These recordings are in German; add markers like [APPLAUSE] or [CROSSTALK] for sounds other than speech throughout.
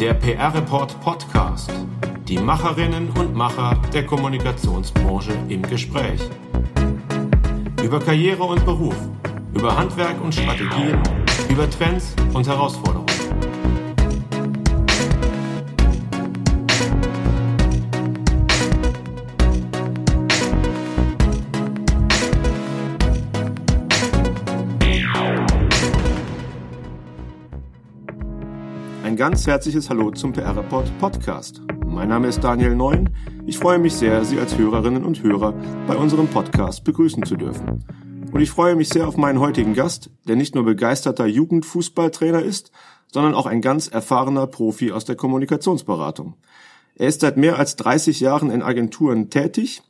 Der PR Report Podcast. Die Macherinnen und Macher der Kommunikationsbranche im Gespräch. Über Karriere und Beruf, über Handwerk und Strategien, über Trends und Herausforderungen. Ganz herzliches Hallo zum PR Report Podcast. Mein Name ist Daniel Neun. Ich freue mich sehr, Sie als Hörerinnen und Hörer bei unserem Podcast begrüßen zu dürfen. Und ich freue mich sehr auf meinen heutigen Gast, der nicht nur begeisterter Jugendfußballtrainer ist, sondern auch ein ganz erfahrener Profi aus der Kommunikationsberatung. Er ist seit mehr als 30 Jahren in Agenturen tätig.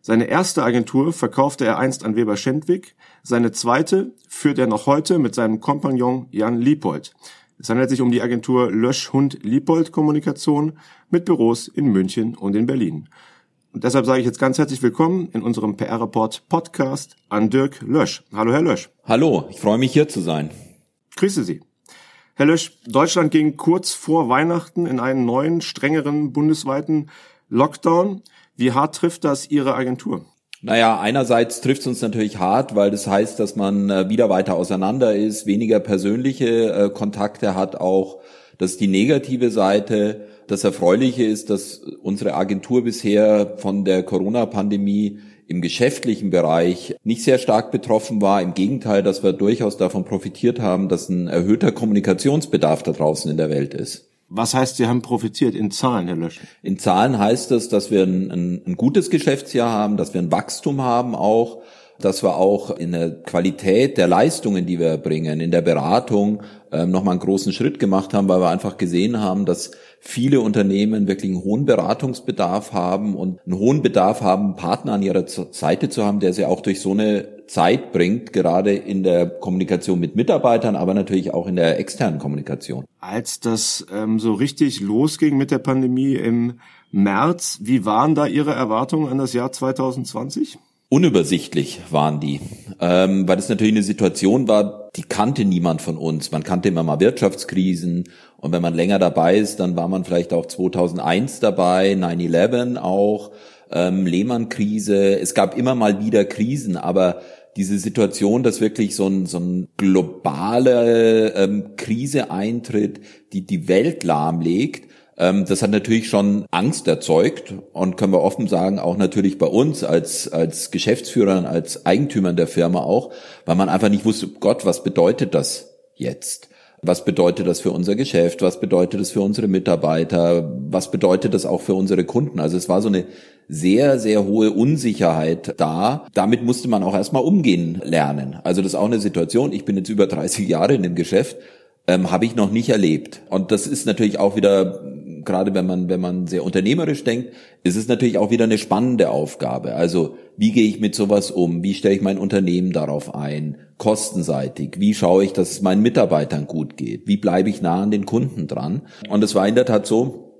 Seine erste Agentur verkaufte er einst an Weber Schendwick. Seine zweite führt er noch heute mit seinem Kompagnon Jan Liepold. Es handelt sich um die Agentur Löschhund-Liebold Kommunikation mit Büros in München und in Berlin. Und deshalb sage ich jetzt ganz herzlich willkommen in unserem PR-Report Podcast an Dirk Lösch. Hallo, Herr Lösch. Hallo, ich freue mich hier zu sein. Grüße Sie. Herr Lösch, Deutschland ging kurz vor Weihnachten in einen neuen, strengeren bundesweiten Lockdown. Wie hart trifft das Ihre Agentur? Naja, einerseits trifft es uns natürlich hart, weil das heißt, dass man äh, wieder weiter auseinander ist, weniger persönliche äh, Kontakte hat auch. Das ist die negative Seite. Das Erfreuliche ist, dass unsere Agentur bisher von der Corona-Pandemie im geschäftlichen Bereich nicht sehr stark betroffen war. Im Gegenteil, dass wir durchaus davon profitiert haben, dass ein erhöhter Kommunikationsbedarf da draußen in der Welt ist. Was heißt, Sie haben profitiert in Zahlen, Herr Lösch? In Zahlen heißt es, dass wir ein, ein, ein gutes Geschäftsjahr haben, dass wir ein Wachstum haben auch, dass wir auch in der Qualität der Leistungen, die wir bringen, in der Beratung ähm, nochmal einen großen Schritt gemacht haben, weil wir einfach gesehen haben, dass viele Unternehmen wirklich einen hohen Beratungsbedarf haben und einen hohen Bedarf haben, einen Partner an ihrer Seite zu haben, der sie auch durch so eine Zeit bringt, gerade in der Kommunikation mit Mitarbeitern, aber natürlich auch in der externen Kommunikation. Als das ähm, so richtig losging mit der Pandemie im März, wie waren da Ihre Erwartungen an das Jahr 2020? Unübersichtlich waren die, ähm, weil es natürlich eine Situation war, die kannte niemand von uns. Man kannte immer mal Wirtschaftskrisen und wenn man länger dabei ist, dann war man vielleicht auch 2001 dabei, 9/11 auch, ähm, Lehman-Krise. Es gab immer mal wieder Krisen, aber diese Situation, dass wirklich so ein, so ein globale ähm, Krise eintritt, die die Welt lahmlegt, ähm, das hat natürlich schon Angst erzeugt und können wir offen sagen, auch natürlich bei uns als, als Geschäftsführern, als Eigentümern der Firma auch, weil man einfach nicht wusste, Gott, was bedeutet das jetzt? Was bedeutet das für unser Geschäft? Was bedeutet das für unsere Mitarbeiter? Was bedeutet das auch für unsere Kunden? Also es war so eine sehr, sehr hohe Unsicherheit da. Damit musste man auch erstmal umgehen lernen. Also das ist auch eine Situation. Ich bin jetzt über 30 Jahre in dem Geschäft ähm, habe ich noch nicht erlebt. Und das ist natürlich auch wieder, gerade wenn man, wenn man sehr unternehmerisch denkt, ist es natürlich auch wieder eine spannende Aufgabe. Also wie gehe ich mit sowas um? Wie stelle ich mein Unternehmen darauf ein? Kostenseitig? Wie schaue ich, dass es meinen Mitarbeitern gut geht? Wie bleibe ich nah an den Kunden dran? Und es war in der Tat so,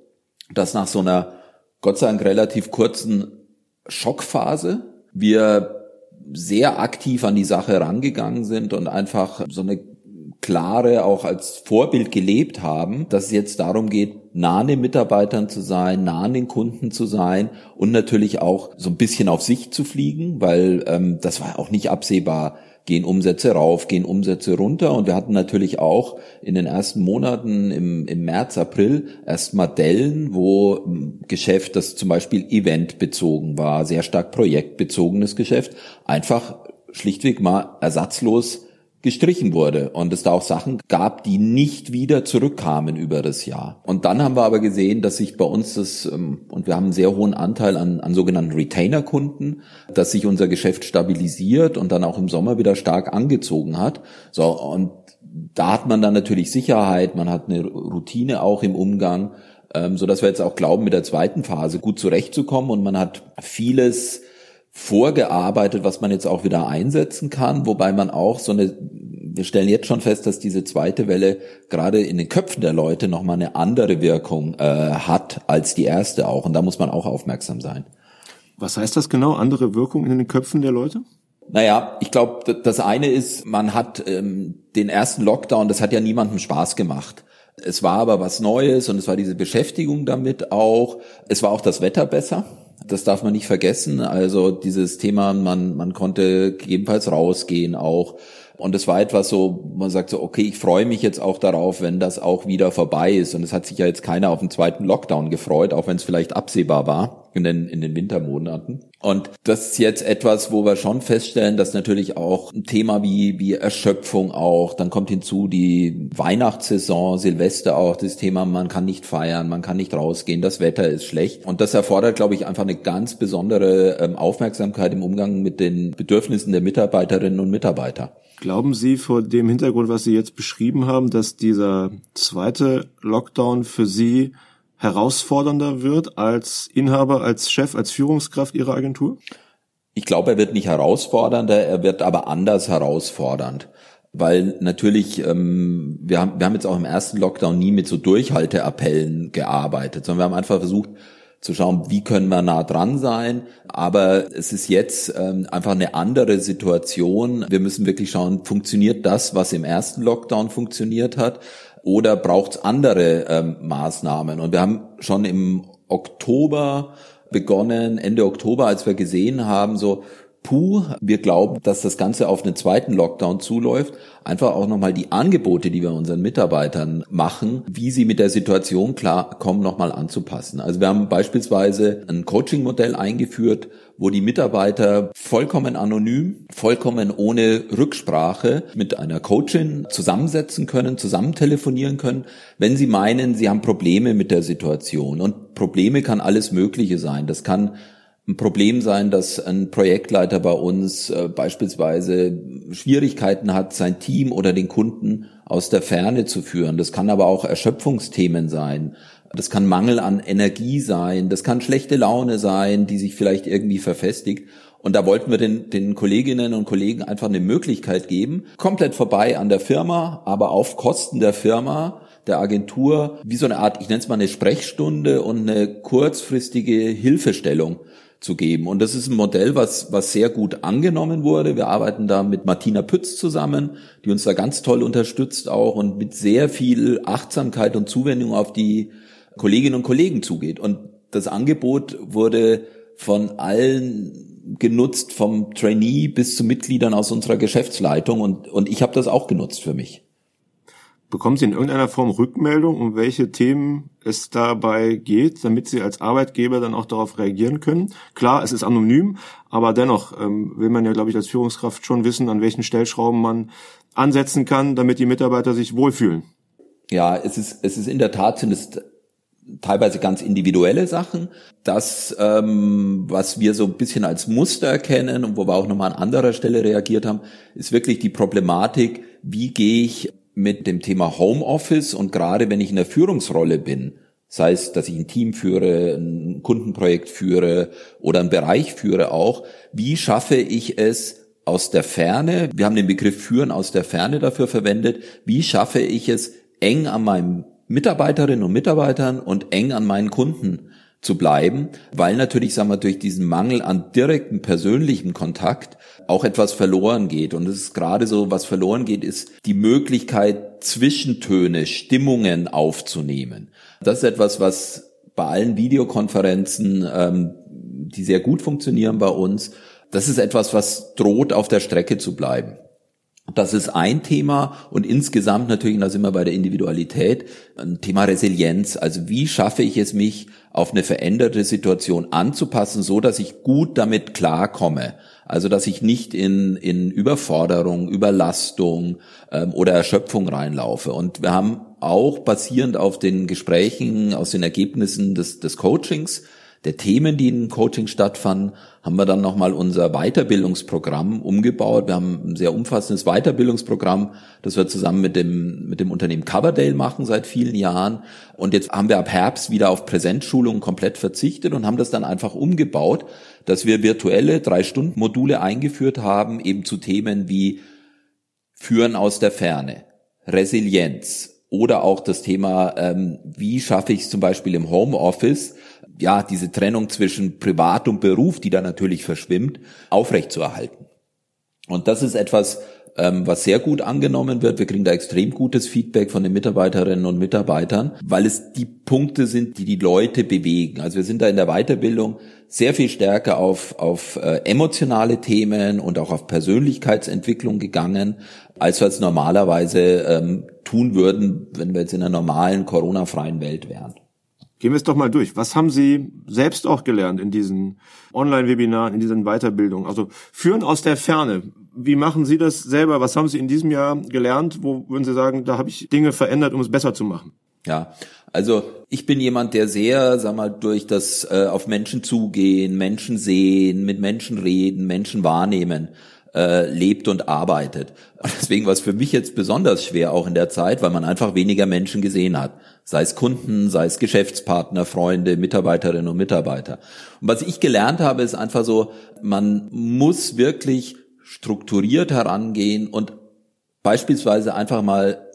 dass nach so einer Gott sei Dank relativ kurzen Schockphase wir sehr aktiv an die Sache rangegangen sind und einfach so eine klare auch als Vorbild gelebt haben, dass es jetzt darum geht, nah an den Mitarbeitern zu sein, nah an den Kunden zu sein und natürlich auch so ein bisschen auf sich zu fliegen, weil ähm, das war auch nicht absehbar, gehen Umsätze rauf, gehen Umsätze runter. Und wir hatten natürlich auch in den ersten Monaten im, im März, April erstmal Dellen, wo ähm, Geschäft, das zum Beispiel eventbezogen war, sehr stark projektbezogenes Geschäft, einfach schlichtweg mal ersatzlos gestrichen wurde und es da auch Sachen gab, die nicht wieder zurückkamen über das Jahr. Und dann haben wir aber gesehen, dass sich bei uns das, ähm, und wir haben einen sehr hohen Anteil an, an sogenannten Retainer-Kunden, dass sich unser Geschäft stabilisiert und dann auch im Sommer wieder stark angezogen hat. So, und da hat man dann natürlich Sicherheit, man hat eine Routine auch im Umgang, ähm, so dass wir jetzt auch glauben, mit der zweiten Phase gut zurechtzukommen und man hat vieles vorgearbeitet, was man jetzt auch wieder einsetzen kann, wobei man auch so eine, wir stellen jetzt schon fest, dass diese zweite Welle gerade in den Köpfen der Leute nochmal eine andere Wirkung äh, hat als die erste auch. Und da muss man auch aufmerksam sein. Was heißt das genau, andere Wirkung in den Köpfen der Leute? Naja, ich glaube, das eine ist, man hat ähm, den ersten Lockdown, das hat ja niemandem Spaß gemacht. Es war aber was Neues und es war diese Beschäftigung damit auch. Es war auch das Wetter besser. Das darf man nicht vergessen. Also dieses Thema, man, man konnte gegebenenfalls rausgehen auch. Und es war etwas so, man sagt so, okay, ich freue mich jetzt auch darauf, wenn das auch wieder vorbei ist. Und es hat sich ja jetzt keiner auf den zweiten Lockdown gefreut, auch wenn es vielleicht absehbar war in den, in den Wintermonaten. Und das ist jetzt etwas, wo wir schon feststellen, dass natürlich auch ein Thema wie, wie Erschöpfung auch, dann kommt hinzu die Weihnachtssaison, Silvester auch, das Thema, man kann nicht feiern, man kann nicht rausgehen, das Wetter ist schlecht. Und das erfordert, glaube ich, einfach eine ganz besondere ähm, Aufmerksamkeit im Umgang mit den Bedürfnissen der Mitarbeiterinnen und Mitarbeiter. Glauben Sie vor dem Hintergrund, was Sie jetzt beschrieben haben, dass dieser zweite Lockdown für Sie herausfordernder wird als Inhaber, als Chef, als Führungskraft Ihrer Agentur? Ich glaube, er wird nicht herausfordernder, er wird aber anders herausfordernd. Weil natürlich, ähm, wir, haben, wir haben jetzt auch im ersten Lockdown nie mit so Durchhalteappellen gearbeitet, sondern wir haben einfach versucht, zu schauen, wie können wir nah dran sein. Aber es ist jetzt ähm, einfach eine andere Situation. Wir müssen wirklich schauen, funktioniert das, was im ersten Lockdown funktioniert hat, oder braucht es andere ähm, Maßnahmen? Und wir haben schon im Oktober begonnen, Ende Oktober, als wir gesehen haben, so puh, wir glauben, dass das Ganze auf einen zweiten Lockdown zuläuft, einfach auch nochmal die Angebote, die wir unseren Mitarbeitern machen, wie sie mit der Situation klarkommen, nochmal anzupassen. Also wir haben beispielsweise ein Coaching-Modell eingeführt, wo die Mitarbeiter vollkommen anonym, vollkommen ohne Rücksprache mit einer Coachin zusammensetzen können, zusammen telefonieren können, wenn sie meinen, sie haben Probleme mit der Situation. Und Probleme kann alles Mögliche sein. Das kann ein Problem sein, dass ein Projektleiter bei uns äh, beispielsweise Schwierigkeiten hat, sein Team oder den Kunden aus der Ferne zu führen. Das kann aber auch Erschöpfungsthemen sein. Das kann Mangel an Energie sein. Das kann schlechte Laune sein, die sich vielleicht irgendwie verfestigt. Und da wollten wir den, den Kolleginnen und Kollegen einfach eine Möglichkeit geben, komplett vorbei an der Firma, aber auf Kosten der Firma, der Agentur, wie so eine Art, ich nenne es mal eine Sprechstunde und eine kurzfristige Hilfestellung zu geben. Und das ist ein Modell, was, was sehr gut angenommen wurde. Wir arbeiten da mit Martina Pütz zusammen, die uns da ganz toll unterstützt auch und mit sehr viel Achtsamkeit und Zuwendung auf die Kolleginnen und Kollegen zugeht. Und das Angebot wurde von allen genutzt, vom Trainee bis zu Mitgliedern aus unserer Geschäftsleitung und, und ich habe das auch genutzt für mich. Bekommen Sie in irgendeiner Form Rückmeldung, um welche Themen es dabei geht, damit Sie als Arbeitgeber dann auch darauf reagieren können? Klar, es ist anonym, aber dennoch ähm, will man ja, glaube ich, als Führungskraft schon wissen, an welchen Stellschrauben man ansetzen kann, damit die Mitarbeiter sich wohlfühlen. Ja, es ist, es ist in der Tat sind es teilweise ganz individuelle Sachen. Das, ähm, was wir so ein bisschen als Muster erkennen und wo wir auch nochmal an anderer Stelle reagiert haben, ist wirklich die Problematik, wie gehe ich mit dem Thema Homeoffice und gerade wenn ich in der Führungsrolle bin, sei es, dass ich ein Team führe, ein Kundenprojekt führe oder einen Bereich führe auch, wie schaffe ich es aus der Ferne, wir haben den Begriff führen aus der Ferne dafür verwendet, wie schaffe ich es eng an meinen Mitarbeiterinnen und Mitarbeitern und eng an meinen Kunden zu bleiben, weil natürlich, sagen wir, durch diesen Mangel an direktem persönlichem Kontakt auch etwas verloren geht. Und es ist gerade so, was verloren geht, ist die Möglichkeit, Zwischentöne, Stimmungen aufzunehmen. Das ist etwas, was bei allen Videokonferenzen, ähm, die sehr gut funktionieren bei uns, das ist etwas, was droht auf der Strecke zu bleiben. Das ist ein Thema und insgesamt natürlich, da sind wir bei der Individualität, ein Thema Resilienz. Also wie schaffe ich es, mich auf eine veränderte Situation anzupassen, so dass ich gut damit klarkomme. Also dass ich nicht in, in Überforderung, Überlastung ähm, oder Erschöpfung reinlaufe. Und wir haben auch basierend auf den Gesprächen, aus den Ergebnissen des, des Coachings, der Themen, die in Coaching stattfanden, haben wir dann nochmal unser Weiterbildungsprogramm umgebaut. Wir haben ein sehr umfassendes Weiterbildungsprogramm, das wir zusammen mit dem, mit dem Unternehmen Coverdale machen seit vielen Jahren. Und jetzt haben wir ab Herbst wieder auf Präsenzschulungen komplett verzichtet und haben das dann einfach umgebaut, dass wir virtuelle Drei-Stunden-Module eingeführt haben, eben zu Themen wie Führen aus der Ferne, Resilienz, oder auch das Thema, ähm, wie schaffe ich es zum Beispiel im Homeoffice, ja, diese Trennung zwischen Privat und Beruf, die da natürlich verschwimmt, aufrechtzuerhalten. Und das ist etwas, ähm, was sehr gut angenommen wird. Wir kriegen da extrem gutes Feedback von den Mitarbeiterinnen und Mitarbeitern, weil es die Punkte sind, die die Leute bewegen. Also wir sind da in der Weiterbildung sehr viel stärker auf, auf äh, emotionale Themen und auch auf Persönlichkeitsentwicklung gegangen, als wir es normalerweise ähm, tun würden, wenn wir jetzt in einer normalen Corona-freien Welt wären. Gehen wir es doch mal durch. Was haben Sie selbst auch gelernt in diesen Online-Webinaren, in diesen Weiterbildungen? Also führen aus der Ferne. Wie machen Sie das selber? Was haben Sie in diesem Jahr gelernt? Wo würden Sie sagen, da habe ich Dinge verändert, um es besser zu machen? Ja, also ich bin jemand, der sehr, sag mal, durch das äh, auf Menschen zugehen, Menschen sehen, mit Menschen reden, Menschen wahrnehmen, äh, lebt und arbeitet. Deswegen war es für mich jetzt besonders schwer auch in der Zeit, weil man einfach weniger Menschen gesehen hat. Sei es Kunden, sei es Geschäftspartner, Freunde, Mitarbeiterinnen und Mitarbeiter. Und was ich gelernt habe, ist einfach so, man muss wirklich strukturiert herangehen und beispielsweise einfach mal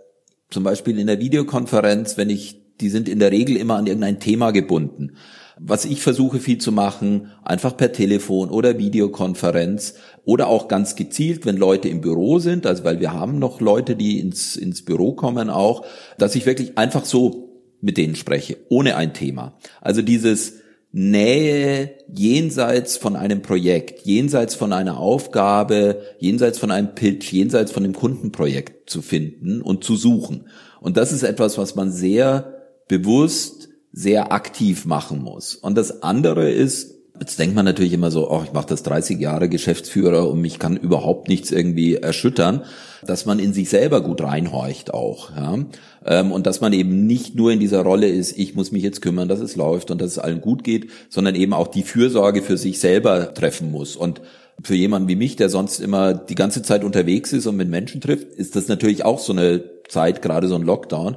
zum Beispiel in der Videokonferenz, wenn ich, die sind in der Regel immer an irgendein Thema gebunden. Was ich versuche viel zu machen, einfach per Telefon oder Videokonferenz oder auch ganz gezielt, wenn Leute im Büro sind, also weil wir haben noch Leute, die ins, ins Büro kommen auch, dass ich wirklich einfach so mit denen spreche, ohne ein Thema. Also dieses Nähe jenseits von einem Projekt, jenseits von einer Aufgabe, jenseits von einem Pitch, jenseits von dem Kundenprojekt zu finden und zu suchen. Und das ist etwas, was man sehr bewusst sehr aktiv machen muss. Und das andere ist, jetzt denkt man natürlich immer so, oh, ich mache das 30 Jahre Geschäftsführer und mich kann überhaupt nichts irgendwie erschüttern, dass man in sich selber gut reinhorcht auch. Ja? Ähm, und dass man eben nicht nur in dieser Rolle ist, ich muss mich jetzt kümmern, dass es läuft und dass es allen gut geht, sondern eben auch die Fürsorge für sich selber treffen muss. Und für jemanden wie mich, der sonst immer die ganze Zeit unterwegs ist und mit Menschen trifft, ist das natürlich auch so eine Zeit, gerade so ein Lockdown,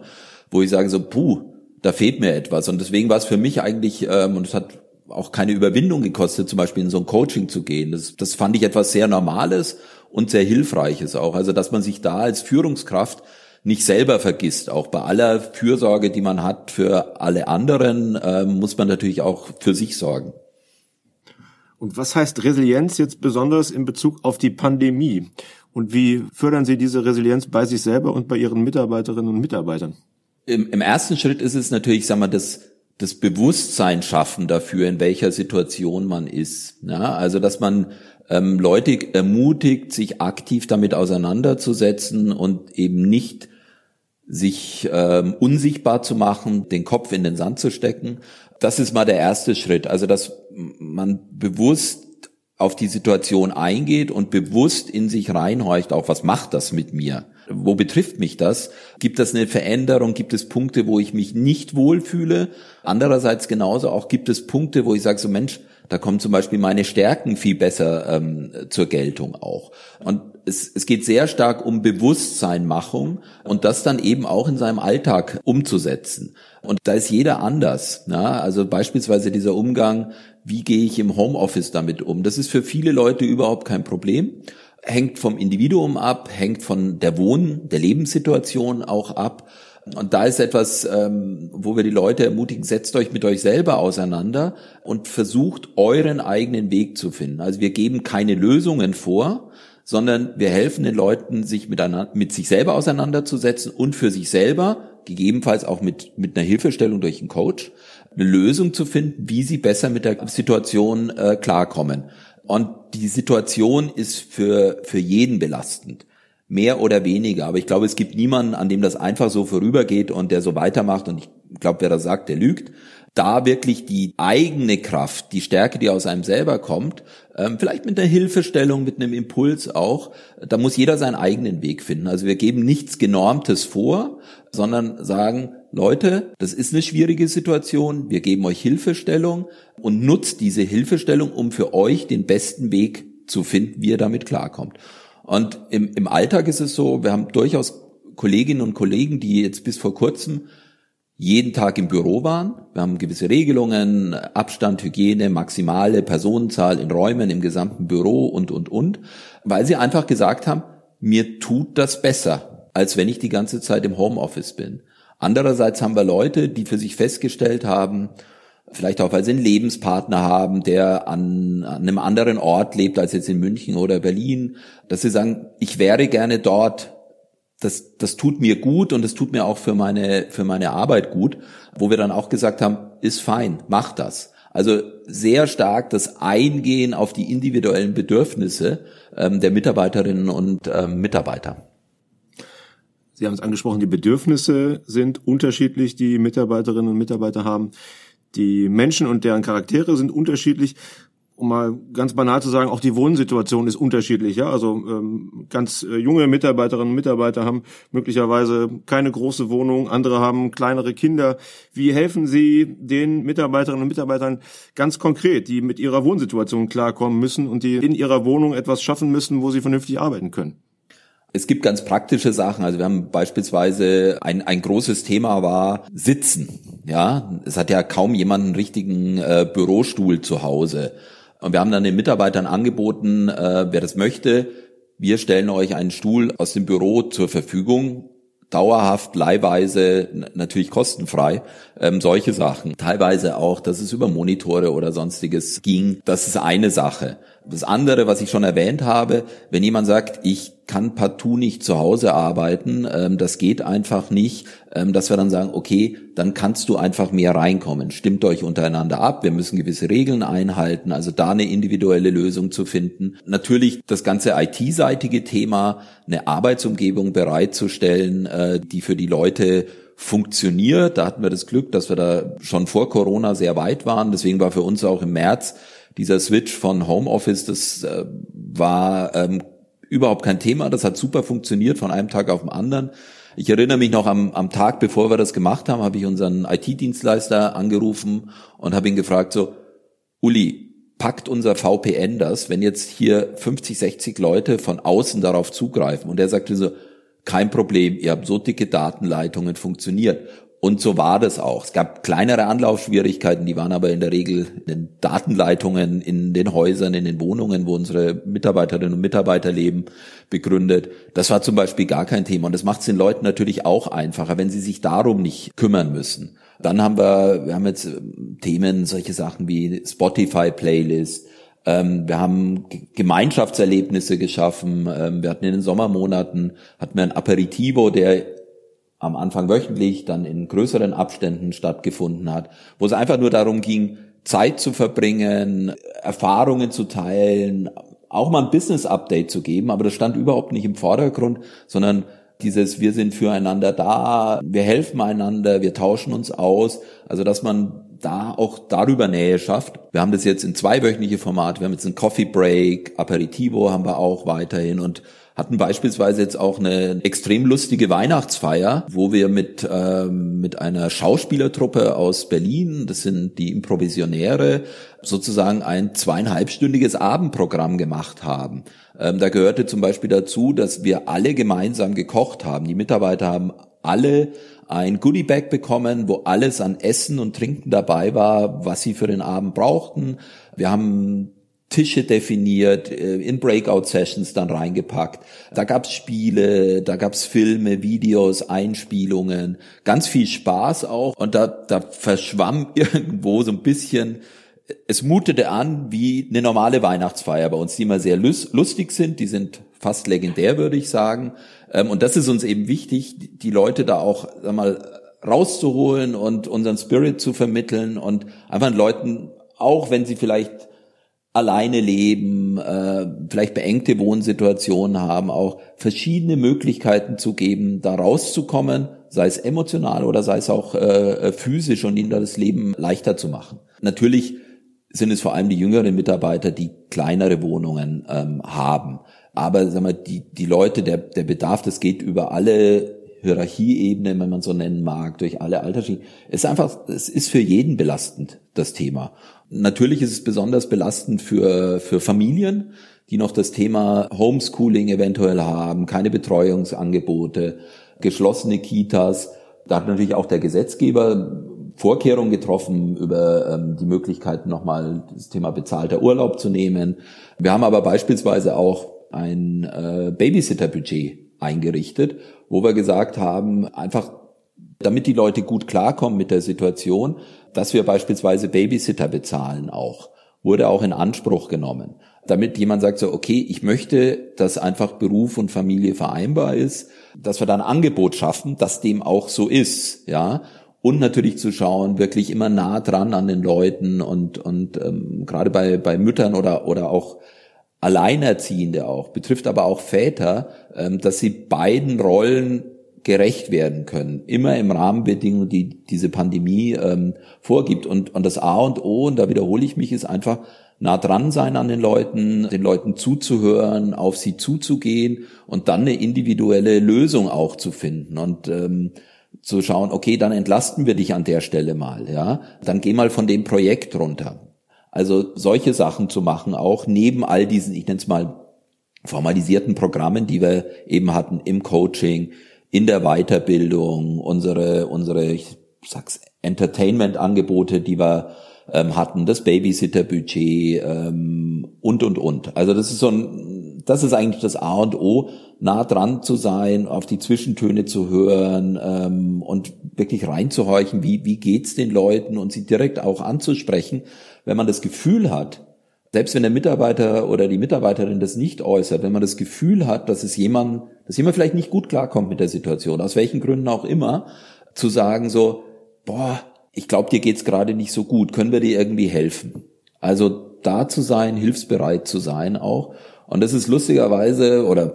wo ich sage so, puh, da fehlt mir etwas. Und deswegen war es für mich eigentlich, ähm, und es hat auch keine Überwindung gekostet, zum Beispiel in so ein Coaching zu gehen. Das, das fand ich etwas sehr Normales und sehr Hilfreiches auch. Also, dass man sich da als Führungskraft nicht selber vergisst. Auch bei aller Fürsorge, die man hat für alle anderen, äh, muss man natürlich auch für sich sorgen. Und was heißt Resilienz jetzt besonders in Bezug auf die Pandemie? Und wie fördern Sie diese Resilienz bei sich selber und bei Ihren Mitarbeiterinnen und Mitarbeitern? Im, im ersten Schritt ist es natürlich, sagen wir, das, das Bewusstsein schaffen dafür, in welcher Situation man ist. Ja, also dass man ähm, Leute ermutigt, sich aktiv damit auseinanderzusetzen und eben nicht sich ähm, unsichtbar zu machen, den Kopf in den Sand zu stecken. Das ist mal der erste Schritt. Also dass man bewusst auf die Situation eingeht und bewusst in sich reinhorcht, auch was macht das mit mir? Wo betrifft mich das? Gibt es eine Veränderung? Gibt es Punkte, wo ich mich nicht wohlfühle? Andererseits genauso auch gibt es Punkte, wo ich sage, so Mensch, da kommen zum Beispiel meine Stärken viel besser ähm, zur Geltung auch. Und es, es geht sehr stark um Bewusstseinmachung und das dann eben auch in seinem Alltag umzusetzen. Und da ist jeder anders. Na? Also beispielsweise dieser Umgang, wie gehe ich im Homeoffice damit um? Das ist für viele Leute überhaupt kein Problem hängt vom Individuum ab, hängt von der Wohn-, der Lebenssituation auch ab. Und da ist etwas, ähm, wo wir die Leute ermutigen, setzt euch mit euch selber auseinander und versucht euren eigenen Weg zu finden. Also wir geben keine Lösungen vor, sondern wir helfen den Leuten, sich miteinander, mit sich selber auseinanderzusetzen und für sich selber, gegebenenfalls auch mit, mit einer Hilfestellung durch einen Coach, eine Lösung zu finden, wie sie besser mit der Situation äh, klarkommen. Und die Situation ist für, für jeden belastend. Mehr oder weniger. Aber ich glaube, es gibt niemanden, an dem das einfach so vorübergeht und der so weitermacht. Und ich glaube, wer das sagt, der lügt. Da wirklich die eigene Kraft, die Stärke, die aus einem selber kommt, ähm, vielleicht mit einer Hilfestellung, mit einem Impuls auch, da muss jeder seinen eigenen Weg finden. Also wir geben nichts Genormtes vor, sondern sagen, Leute, das ist eine schwierige Situation, wir geben euch Hilfestellung und nutzt diese Hilfestellung, um für euch den besten Weg zu finden, wie ihr damit klarkommt. Und im, im Alltag ist es so, wir haben durchaus Kolleginnen und Kollegen, die jetzt bis vor kurzem jeden Tag im Büro waren. Wir haben gewisse Regelungen, Abstand, Hygiene, maximale Personenzahl in Räumen im gesamten Büro und, und, und, weil sie einfach gesagt haben, mir tut das besser, als wenn ich die ganze Zeit im Homeoffice bin. Andererseits haben wir Leute, die für sich festgestellt haben, vielleicht auch, weil sie einen Lebenspartner haben, der an, an einem anderen Ort lebt als jetzt in München oder Berlin, dass sie sagen, ich wäre gerne dort, das, das tut mir gut und das tut mir auch für meine, für meine Arbeit gut, wo wir dann auch gesagt haben, ist fein, mach das. Also sehr stark das Eingehen auf die individuellen Bedürfnisse ähm, der Mitarbeiterinnen und ähm, Mitarbeiter. Sie haben es angesprochen, die Bedürfnisse sind unterschiedlich, die Mitarbeiterinnen und Mitarbeiter haben. Die Menschen und deren Charaktere sind unterschiedlich. Um mal ganz banal zu sagen, auch die Wohnsituation ist unterschiedlich. Ja? Also ähm, ganz äh, junge Mitarbeiterinnen und Mitarbeiter haben möglicherweise keine große Wohnung, andere haben kleinere Kinder. Wie helfen Sie den Mitarbeiterinnen und Mitarbeitern ganz konkret, die mit ihrer Wohnsituation klarkommen müssen und die in ihrer Wohnung etwas schaffen müssen, wo sie vernünftig arbeiten können? Es gibt ganz praktische Sachen. Also wir haben beispielsweise ein, ein großes Thema war Sitzen. Ja, es hat ja kaum jemand einen richtigen äh, Bürostuhl zu Hause. Und wir haben dann den Mitarbeitern angeboten, äh, wer das möchte, wir stellen euch einen Stuhl aus dem Büro zur Verfügung dauerhaft, leihweise, natürlich kostenfrei, ähm, solche Sachen. Teilweise auch, dass es über Monitore oder sonstiges ging. Das ist eine Sache. Das andere, was ich schon erwähnt habe, wenn jemand sagt, ich kann partout nicht zu Hause arbeiten, ähm, das geht einfach nicht, ähm, dass wir dann sagen, okay, dann kannst du einfach mehr reinkommen. Stimmt euch untereinander ab, wir müssen gewisse Regeln einhalten, also da eine individuelle Lösung zu finden. Natürlich das ganze IT-seitige Thema, eine Arbeitsumgebung bereitzustellen, äh, die für die Leute funktioniert. Da hatten wir das Glück, dass wir da schon vor Corona sehr weit waren. Deswegen war für uns auch im März dieser Switch von Homeoffice, das äh, war ähm, überhaupt kein Thema. Das hat super funktioniert von einem Tag auf den anderen. Ich erinnere mich noch am, am Tag, bevor wir das gemacht haben, habe ich unseren IT-Dienstleister angerufen und habe ihn gefragt, so, Uli, packt unser VPN das, wenn jetzt hier 50, 60 Leute von außen darauf zugreifen? Und er sagte so, kein Problem, ihr habt so dicke Datenleitungen, funktioniert. Und so war das auch. Es gab kleinere Anlaufschwierigkeiten, die waren aber in der Regel in den Datenleitungen, in den Häusern, in den Wohnungen, wo unsere Mitarbeiterinnen und Mitarbeiter leben, begründet. Das war zum Beispiel gar kein Thema. Und das macht es den Leuten natürlich auch einfacher, wenn sie sich darum nicht kümmern müssen. Dann haben wir, wir haben jetzt ähm, Themen, solche Sachen wie Spotify-Playlist, ähm, wir haben Gemeinschaftserlebnisse geschaffen. Ähm, wir hatten in den Sommermonaten hatten wir ein Aperitivo, der am Anfang wöchentlich, dann in größeren Abständen stattgefunden hat, wo es einfach nur darum ging, Zeit zu verbringen, Erfahrungen zu teilen, auch mal ein Business-Update zu geben, aber das stand überhaupt nicht im Vordergrund, sondern dieses wir sind füreinander da, wir helfen einander, wir tauschen uns aus, also dass man da auch darüber Nähe schafft. Wir haben das jetzt in zweiwöchentliche Formate, wir haben jetzt einen Coffee Break, Aperitivo haben wir auch weiterhin und hatten beispielsweise jetzt auch eine extrem lustige Weihnachtsfeier, wo wir mit, ähm, mit einer Schauspielertruppe aus Berlin, das sind die Improvisionäre, sozusagen ein zweieinhalbstündiges Abendprogramm gemacht haben. Ähm, da gehörte zum Beispiel dazu, dass wir alle gemeinsam gekocht haben. Die Mitarbeiter haben alle ein Goodiebag bekommen, wo alles an Essen und Trinken dabei war, was sie für den Abend brauchten. Wir haben Tische definiert, äh, in Breakout-Sessions dann reingepackt. Da gab's Spiele, da gab's Filme, Videos, Einspielungen, ganz viel Spaß auch. Und da, da verschwamm [LAUGHS] irgendwo so ein bisschen, es mutete an wie eine normale Weihnachtsfeier bei uns, die immer sehr lustig sind, die sind fast legendär, würde ich sagen. Ähm, und das ist uns eben wichtig, die Leute da auch sag mal, rauszuholen und unseren Spirit zu vermitteln und einfach Leuten, auch wenn sie vielleicht alleine leben, äh, vielleicht beengte Wohnsituationen haben, auch verschiedene Möglichkeiten zu geben, da rauszukommen, sei es emotional oder sei es auch äh, physisch und ihnen das Leben leichter zu machen. Natürlich sind es vor allem die jüngeren Mitarbeiter, die kleinere Wohnungen ähm, haben. Aber sag mal, die, die Leute, der, der Bedarf, das geht über alle Hierarchieebenen, wenn man so nennen mag, durch alle Altersschichten. Es ist einfach, es ist für jeden belastend, das Thema. Natürlich ist es besonders belastend für, für Familien, die noch das Thema Homeschooling eventuell haben, keine Betreuungsangebote, geschlossene Kitas. Da hat natürlich auch der Gesetzgeber Vorkehrungen getroffen über ähm, die Möglichkeiten, nochmal das Thema bezahlter Urlaub zu nehmen. Wir haben aber beispielsweise auch ein äh, Babysitter-Budget eingerichtet, wo wir gesagt haben, einfach damit die Leute gut klarkommen mit der Situation, dass wir beispielsweise Babysitter bezahlen auch, wurde auch in Anspruch genommen. Damit jemand sagt so, okay, ich möchte, dass einfach Beruf und Familie vereinbar ist, dass wir da ein Angebot schaffen, dass dem auch so ist, ja. Und natürlich zu schauen, wirklich immer nah dran an den Leuten und, und ähm, gerade bei, bei Müttern oder, oder auch Alleinerziehende auch, betrifft aber auch Väter, ähm, dass sie beiden Rollen gerecht werden können, immer im Rahmenbedingungen, die diese Pandemie ähm, vorgibt. Und, und das A und O, und da wiederhole ich mich, ist einfach nah dran sein an den Leuten, den Leuten zuzuhören, auf sie zuzugehen und dann eine individuelle Lösung auch zu finden und ähm, zu schauen, okay, dann entlasten wir dich an der Stelle mal, ja, dann geh mal von dem Projekt runter. Also solche Sachen zu machen, auch neben all diesen, ich nenne es mal formalisierten Programmen, die wir eben hatten im Coaching, in der Weiterbildung, unsere, unsere, ich sag's, Entertainment-Angebote, die wir ähm, hatten, das Babysitter-Budget ähm, und und und. Also das ist so ein, das ist eigentlich das A und O, nah dran zu sein, auf die Zwischentöne zu hören ähm, und wirklich reinzuhorchen, wie wie geht's den Leuten und sie direkt auch anzusprechen, wenn man das Gefühl hat, selbst wenn der Mitarbeiter oder die Mitarbeiterin das nicht äußert, wenn man das Gefühl hat, dass es jemand, dass jemand vielleicht nicht gut klarkommt mit der Situation, aus welchen Gründen auch immer, zu sagen so, boah, ich glaube, dir geht's gerade nicht so gut, können wir dir irgendwie helfen? Also da zu sein, hilfsbereit zu sein auch. Und das ist lustigerweise oder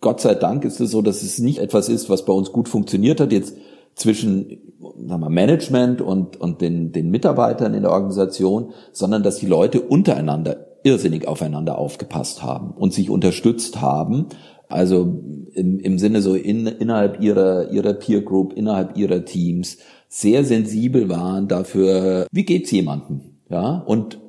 Gott sei Dank ist es so, dass es nicht etwas ist, was bei uns gut funktioniert hat. Jetzt zwischen sagen wir, Management und, und den, den Mitarbeitern in der Organisation, sondern dass die Leute untereinander irrsinnig aufeinander aufgepasst haben und sich unterstützt haben. Also im, im Sinne so in, innerhalb ihrer, ihrer Peer Group, innerhalb ihrer Teams sehr sensibel waren dafür, wie geht's jemandem? Ja, und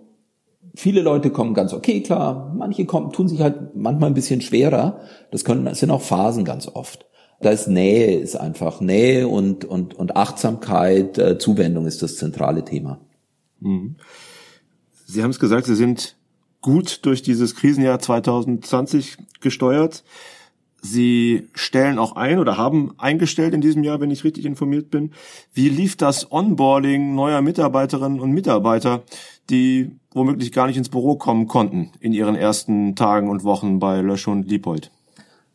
viele Leute kommen ganz okay klar, manche kommen, tun sich halt manchmal ein bisschen schwerer. Das können, das sind auch Phasen ganz oft da ist Nähe, ist einfach Nähe und, und, und Achtsamkeit, äh, Zuwendung ist das zentrale Thema. Mhm. Sie haben es gesagt, Sie sind gut durch dieses Krisenjahr 2020 gesteuert. Sie stellen auch ein oder haben eingestellt in diesem Jahr, wenn ich richtig informiert bin. Wie lief das Onboarding neuer Mitarbeiterinnen und Mitarbeiter, die womöglich gar nicht ins Büro kommen konnten in ihren ersten Tagen und Wochen bei Lösch und Liebold?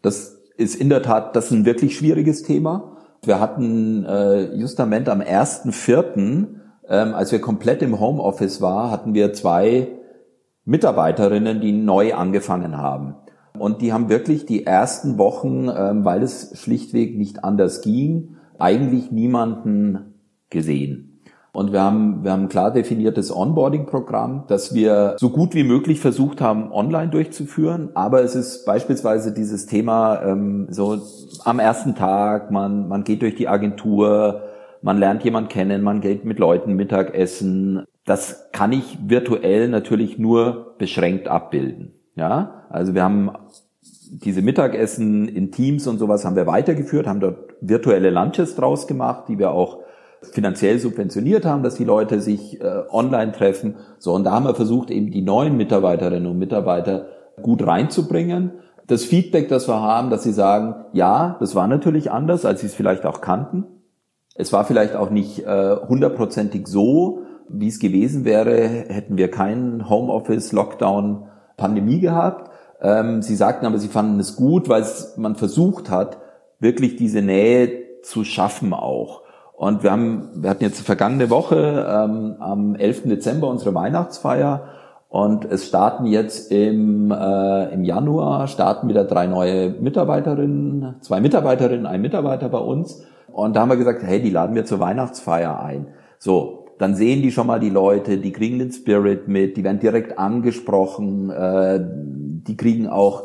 Das ist in der Tat, das ist ein wirklich schwieriges Thema. Wir hatten äh, justament am 1.4., ähm, als wir komplett im Homeoffice war, hatten wir zwei Mitarbeiterinnen, die neu angefangen haben. Und die haben wirklich die ersten Wochen, ähm, weil es schlichtweg nicht anders ging, eigentlich niemanden gesehen. Und wir haben, wir haben ein klar definiertes Onboarding-Programm, das wir so gut wie möglich versucht haben, online durchzuführen. Aber es ist beispielsweise dieses Thema, ähm, so am ersten Tag, man, man geht durch die Agentur, man lernt jemand kennen, man geht mit Leuten Mittagessen. Das kann ich virtuell natürlich nur beschränkt abbilden. Ja, also wir haben diese Mittagessen in Teams und sowas haben wir weitergeführt, haben dort virtuelle Lunches draus gemacht, die wir auch finanziell subventioniert haben, dass die Leute sich äh, online treffen. So, und da haben wir versucht, eben die neuen Mitarbeiterinnen und Mitarbeiter gut reinzubringen. Das Feedback, das wir haben, dass sie sagen, ja, das war natürlich anders, als sie es vielleicht auch kannten. Es war vielleicht auch nicht äh, hundertprozentig so, wie es gewesen wäre, hätten wir keinen Homeoffice, Lockdown, Pandemie gehabt. Ähm, sie sagten aber, sie fanden es gut, weil man versucht hat, wirklich diese Nähe zu schaffen auch. Und wir haben, wir hatten jetzt vergangene Woche ähm, am 11. Dezember unsere Weihnachtsfeier und es starten jetzt im, äh, im Januar starten wieder drei neue Mitarbeiterinnen, zwei Mitarbeiterinnen, ein Mitarbeiter bei uns. Und da haben wir gesagt, hey, die laden wir zur Weihnachtsfeier ein. So, dann sehen die schon mal die Leute, die kriegen den Spirit mit, die werden direkt angesprochen, äh, die kriegen auch,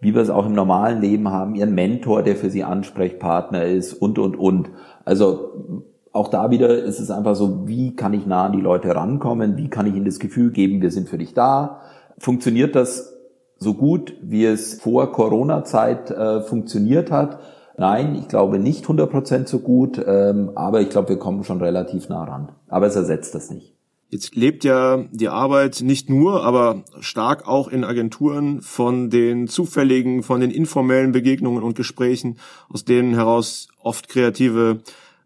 wie wir es auch im normalen Leben haben, ihren Mentor, der für sie Ansprechpartner ist und, und, und. Also auch da wieder ist es einfach so, wie kann ich nah an die Leute rankommen? Wie kann ich ihnen das Gefühl geben, wir sind für dich da? Funktioniert das so gut, wie es vor Corona-Zeit äh, funktioniert hat? Nein, ich glaube nicht 100% so gut, ähm, aber ich glaube, wir kommen schon relativ nah ran. Aber es ersetzt das nicht. Jetzt lebt ja die Arbeit nicht nur, aber stark auch in Agenturen von den zufälligen, von den informellen Begegnungen und Gesprächen, aus denen heraus oft kreative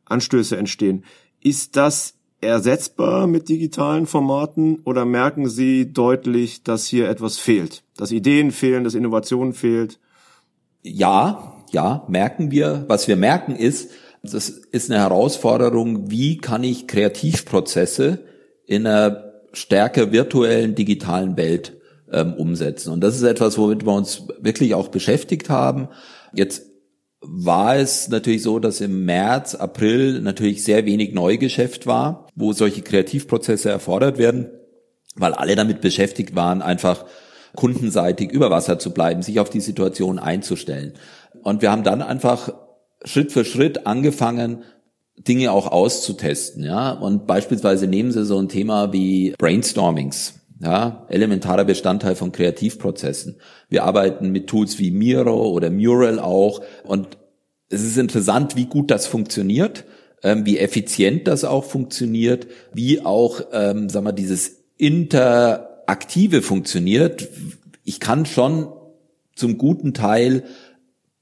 Anstöße entstehen. Ist das ersetzbar mit digitalen Formaten oder merken Sie deutlich, dass hier etwas fehlt? Dass Ideen fehlen, dass Innovation fehlt? Ja, ja, merken wir. Was wir merken ist, das ist eine Herausforderung, wie kann ich Kreativprozesse in einer stärker virtuellen, digitalen Welt ähm, umsetzen. Und das ist etwas, womit wir uns wirklich auch beschäftigt haben. Jetzt war es natürlich so, dass im März, April natürlich sehr wenig Neugeschäft war, wo solche Kreativprozesse erfordert werden, weil alle damit beschäftigt waren, einfach kundenseitig über Wasser zu bleiben, sich auf die Situation einzustellen. Und wir haben dann einfach Schritt für Schritt angefangen, Dinge auch auszutesten, ja. Und beispielsweise nehmen Sie so ein Thema wie Brainstormings, ja, elementarer Bestandteil von Kreativprozessen. Wir arbeiten mit Tools wie Miro oder Mural auch und es ist interessant, wie gut das funktioniert, ähm, wie effizient das auch funktioniert, wie auch, ähm, sagen wir, dieses interaktive funktioniert. Ich kann schon zum guten Teil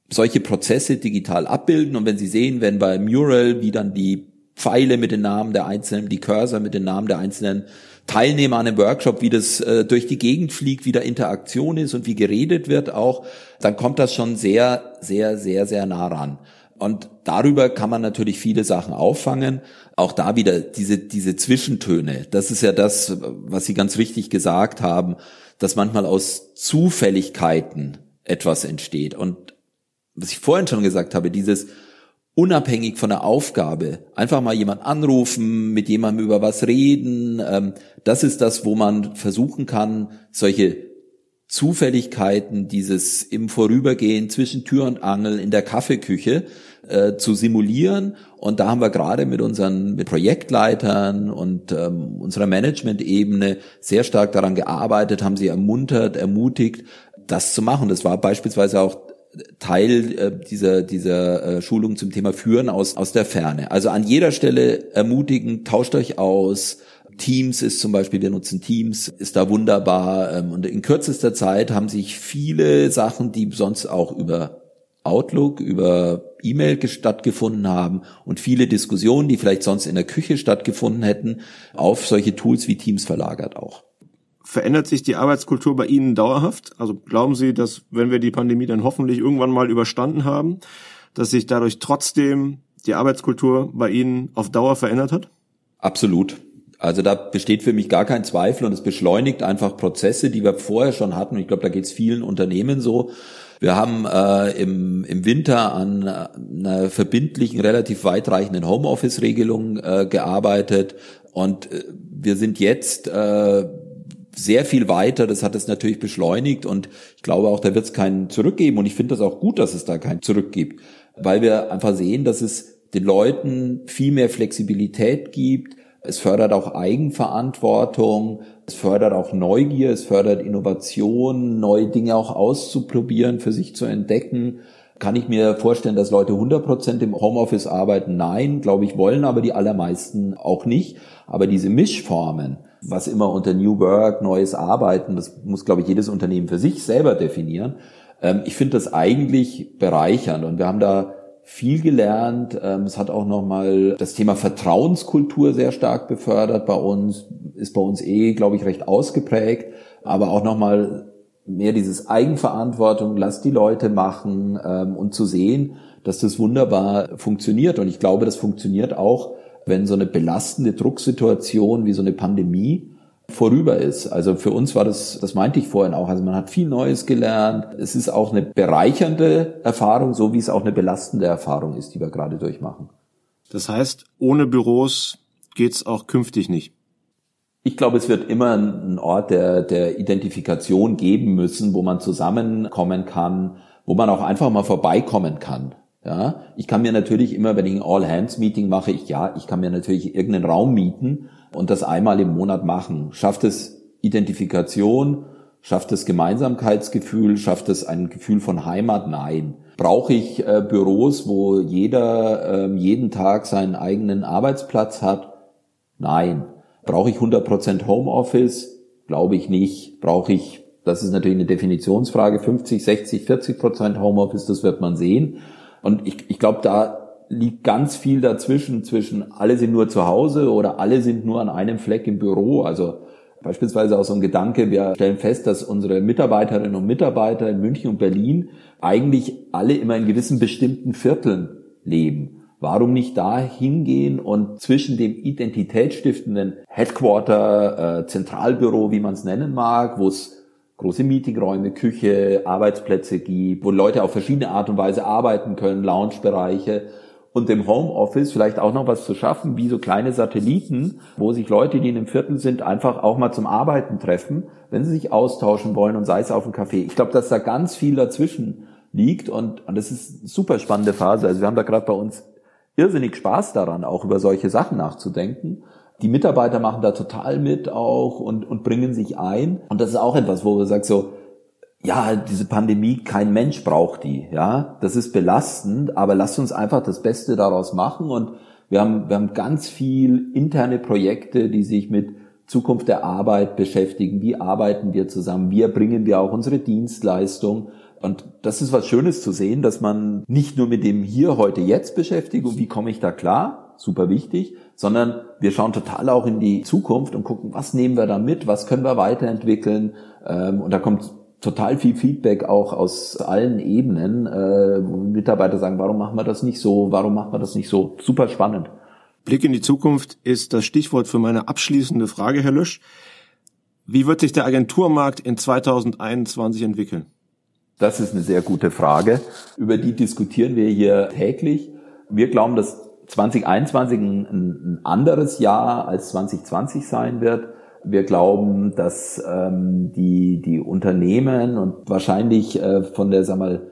solche Prozesse digital abbilden und wenn Sie sehen, wenn bei Mural, wie dann die Pfeile mit den Namen der einzelnen, die Cursor mit den Namen der einzelnen Teilnehmer an einem Workshop, wie das äh, durch die Gegend fliegt, wie da Interaktion ist und wie geredet wird auch, dann kommt das schon sehr, sehr, sehr, sehr nah ran. Und darüber kann man natürlich viele Sachen auffangen. Auch da wieder diese, diese Zwischentöne. Das ist ja das, was Sie ganz richtig gesagt haben, dass manchmal aus Zufälligkeiten etwas entsteht. Und was ich vorhin schon gesagt habe, dieses, unabhängig von der Aufgabe, einfach mal jemand anrufen, mit jemandem über was reden. Ähm, das ist das, wo man versuchen kann, solche Zufälligkeiten, dieses im Vorübergehen zwischen Tür und Angel in der Kaffeeküche äh, zu simulieren. Und da haben wir gerade mit unseren mit Projektleitern und ähm, unserer Management-Ebene sehr stark daran gearbeitet, haben sie ermuntert, ermutigt, das zu machen. Das war beispielsweise auch Teil äh, dieser, dieser äh, Schulung zum Thema Führen aus, aus der Ferne. Also an jeder Stelle ermutigen, tauscht euch aus. Teams ist zum Beispiel, wir nutzen Teams, ist da wunderbar. Ähm, und in kürzester Zeit haben sich viele Sachen, die sonst auch über Outlook, über E-Mail stattgefunden haben und viele Diskussionen, die vielleicht sonst in der Küche stattgefunden hätten, auf solche Tools wie Teams verlagert auch. Verändert sich die Arbeitskultur bei Ihnen dauerhaft? Also glauben Sie, dass wenn wir die Pandemie dann hoffentlich irgendwann mal überstanden haben, dass sich dadurch trotzdem die Arbeitskultur bei Ihnen auf Dauer verändert hat? Absolut. Also da besteht für mich gar kein Zweifel und es beschleunigt einfach Prozesse, die wir vorher schon hatten. Und ich glaube, da geht es vielen Unternehmen so. Wir haben äh, im, im Winter an einer verbindlichen, relativ weitreichenden Homeoffice-Regelung äh, gearbeitet und äh, wir sind jetzt äh, sehr viel weiter. Das hat es natürlich beschleunigt und ich glaube auch, da wird es keinen zurückgeben. Und ich finde das auch gut, dass es da keinen Zurück gibt, weil wir einfach sehen, dass es den Leuten viel mehr Flexibilität gibt. Es fördert auch Eigenverantwortung, es fördert auch Neugier, es fördert Innovation, neue Dinge auch auszuprobieren, für sich zu entdecken. Kann ich mir vorstellen, dass Leute 100% im Homeoffice arbeiten? Nein, glaube ich, wollen aber die allermeisten auch nicht. Aber diese Mischformen, was immer unter New Work, neues Arbeiten, das muss, glaube ich, jedes Unternehmen für sich selber definieren. Ähm, ich finde das eigentlich bereichernd und wir haben da viel gelernt. Ähm, es hat auch nochmal das Thema Vertrauenskultur sehr stark befördert bei uns, ist bei uns eh, glaube ich, recht ausgeprägt, aber auch nochmal mehr dieses Eigenverantwortung, lass die Leute machen ähm, und zu sehen, dass das wunderbar funktioniert. Und ich glaube, das funktioniert auch wenn so eine belastende Drucksituation wie so eine Pandemie vorüber ist. Also für uns war das, das meinte ich vorhin auch, also man hat viel Neues gelernt. Es ist auch eine bereichernde Erfahrung, so wie es auch eine belastende Erfahrung ist, die wir gerade durchmachen. Das heißt, ohne Büros geht's auch künftig nicht. Ich glaube, es wird immer einen Ort der, der Identifikation geben müssen, wo man zusammenkommen kann, wo man auch einfach mal vorbeikommen kann. Ja, ich kann mir natürlich immer, wenn ich ein All-Hands-Meeting mache, ich ja, ich kann mir natürlich irgendeinen Raum mieten und das einmal im Monat machen. Schafft es Identifikation? Schafft es Gemeinsamkeitsgefühl? Schafft es ein Gefühl von Heimat? Nein. Brauche ich äh, Büros, wo jeder äh, jeden Tag seinen eigenen Arbeitsplatz hat? Nein. Brauche ich 100% Homeoffice? Glaube ich nicht. Brauche ich, das ist natürlich eine Definitionsfrage, 50, 60, 40% Homeoffice, das wird man sehen. Und ich, ich glaube, da liegt ganz viel dazwischen, zwischen alle sind nur zu Hause oder alle sind nur an einem Fleck im Büro. Also beispielsweise auch so ein Gedanke, wir stellen fest, dass unsere Mitarbeiterinnen und Mitarbeiter in München und Berlin eigentlich alle immer in gewissen bestimmten Vierteln leben. Warum nicht da hingehen und zwischen dem identitätsstiftenden Headquarter, äh, Zentralbüro, wie man es nennen mag, wo es große Meetingräume, Küche, Arbeitsplätze gibt, wo Leute auf verschiedene Art und Weise arbeiten können, Loungebereiche und dem Homeoffice vielleicht auch noch was zu schaffen, wie so kleine Satelliten, wo sich Leute, die in einem Viertel sind, einfach auch mal zum Arbeiten treffen, wenn sie sich austauschen wollen und sei es auf dem Café. Ich glaube, dass da ganz viel dazwischen liegt und, und das ist eine super spannende Phase. Also wir haben da gerade bei uns irrsinnig Spaß daran, auch über solche Sachen nachzudenken. Die Mitarbeiter machen da total mit auch und, und bringen sich ein. Und das ist auch etwas, wo wir sagen so, ja, diese Pandemie, kein Mensch braucht die, ja. Das ist belastend, aber lasst uns einfach das Beste daraus machen und wir haben, wir haben ganz viel interne Projekte, die sich mit Zukunft der Arbeit beschäftigen. Wie arbeiten wir zusammen? Wie erbringen wir auch unsere Dienstleistung? Und das ist was Schönes zu sehen, dass man nicht nur mit dem hier, heute, jetzt beschäftigt und wie komme ich da klar, super wichtig, sondern wir schauen total auch in die Zukunft und gucken, was nehmen wir da mit, was können wir weiterentwickeln. Ähm, und da kommt total viel Feedback auch aus allen Ebenen, äh, wo Mitarbeiter sagen, warum machen wir das nicht so, warum machen wir das nicht so. Super spannend. Blick in die Zukunft ist das Stichwort für meine abschließende Frage, Herr Lösch. Wie wird sich der Agenturmarkt in 2021 entwickeln? Das ist eine sehr gute Frage. Über die diskutieren wir hier täglich. Wir glauben, dass 2021 ein, anderes Jahr als 2020 sein wird. Wir glauben, dass ähm, die, die Unternehmen und wahrscheinlich äh, von der sag mal,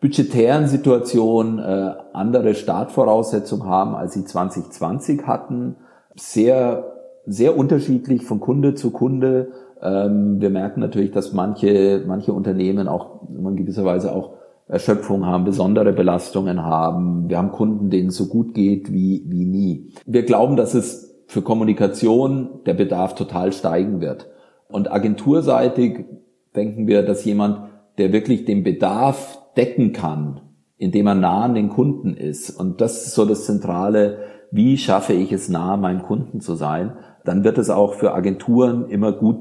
budgetären Situation äh, andere Startvoraussetzungen haben, als sie 2020 hatten. Sehr, sehr unterschiedlich von Kunde zu Kunde ähm, wir merken natürlich, dass manche, manche Unternehmen auch in gewisser Weise auch Erschöpfung haben, besondere Belastungen haben. Wir haben Kunden, denen es so gut geht wie, wie nie. Wir glauben, dass es für Kommunikation der Bedarf total steigen wird. Und agenturseitig denken wir, dass jemand, der wirklich den Bedarf decken kann, indem er nah an den Kunden ist. Und das ist so das Zentrale. Wie schaffe ich es nah, meinem Kunden zu sein? Dann wird es auch für Agenturen immer gut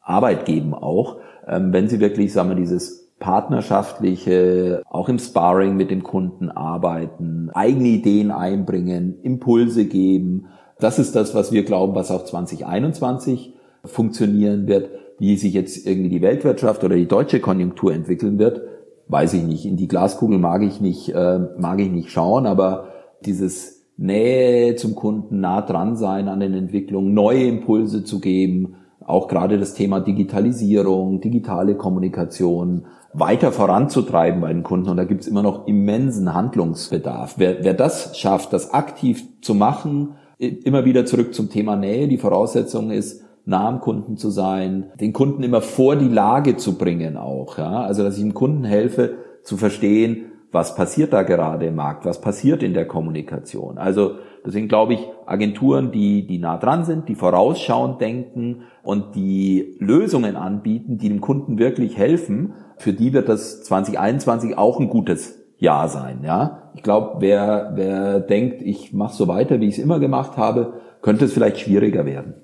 Arbeit geben auch, ähm, wenn sie wirklich, sagen wir, dieses partnerschaftliche, auch im Sparring mit dem Kunden arbeiten, eigene Ideen einbringen, Impulse geben. Das ist das, was wir glauben, was auch 2021 funktionieren wird. Wie sich jetzt irgendwie die Weltwirtschaft oder die deutsche Konjunktur entwickeln wird, weiß ich nicht. In die Glaskugel mag ich nicht, äh, mag ich nicht schauen, aber dieses Nähe zum Kunden, nah dran sein an den Entwicklungen, neue Impulse zu geben, auch gerade das Thema Digitalisierung, digitale Kommunikation weiter voranzutreiben bei den Kunden. Und da gibt es immer noch immensen Handlungsbedarf. Wer, wer das schafft, das aktiv zu machen, immer wieder zurück zum Thema Nähe. Die Voraussetzung ist, nah am Kunden zu sein, den Kunden immer vor die Lage zu bringen auch. Ja? Also, dass ich dem Kunden helfe zu verstehen, was passiert da gerade im Markt, was passiert in der Kommunikation. Also deswegen glaube ich, Agenturen, die, die nah dran sind, die vorausschauend denken und die Lösungen anbieten, die dem Kunden wirklich helfen, für die wird das 2021 auch ein gutes Jahr sein. Ja, ich glaube, wer, wer denkt, ich mache so weiter, wie ich es immer gemacht habe, könnte es vielleicht schwieriger werden.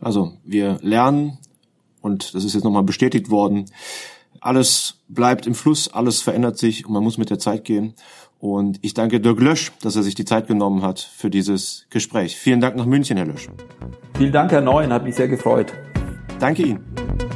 Also wir lernen und das ist jetzt nochmal bestätigt worden, alles bleibt im Fluss, alles verändert sich und man muss mit der Zeit gehen. Und ich danke Dirk Lösch, dass er sich die Zeit genommen hat für dieses Gespräch. Vielen Dank nach München, Herr Lösch. Vielen Dank, Herr Neuen, hat mich sehr gefreut. Danke Ihnen.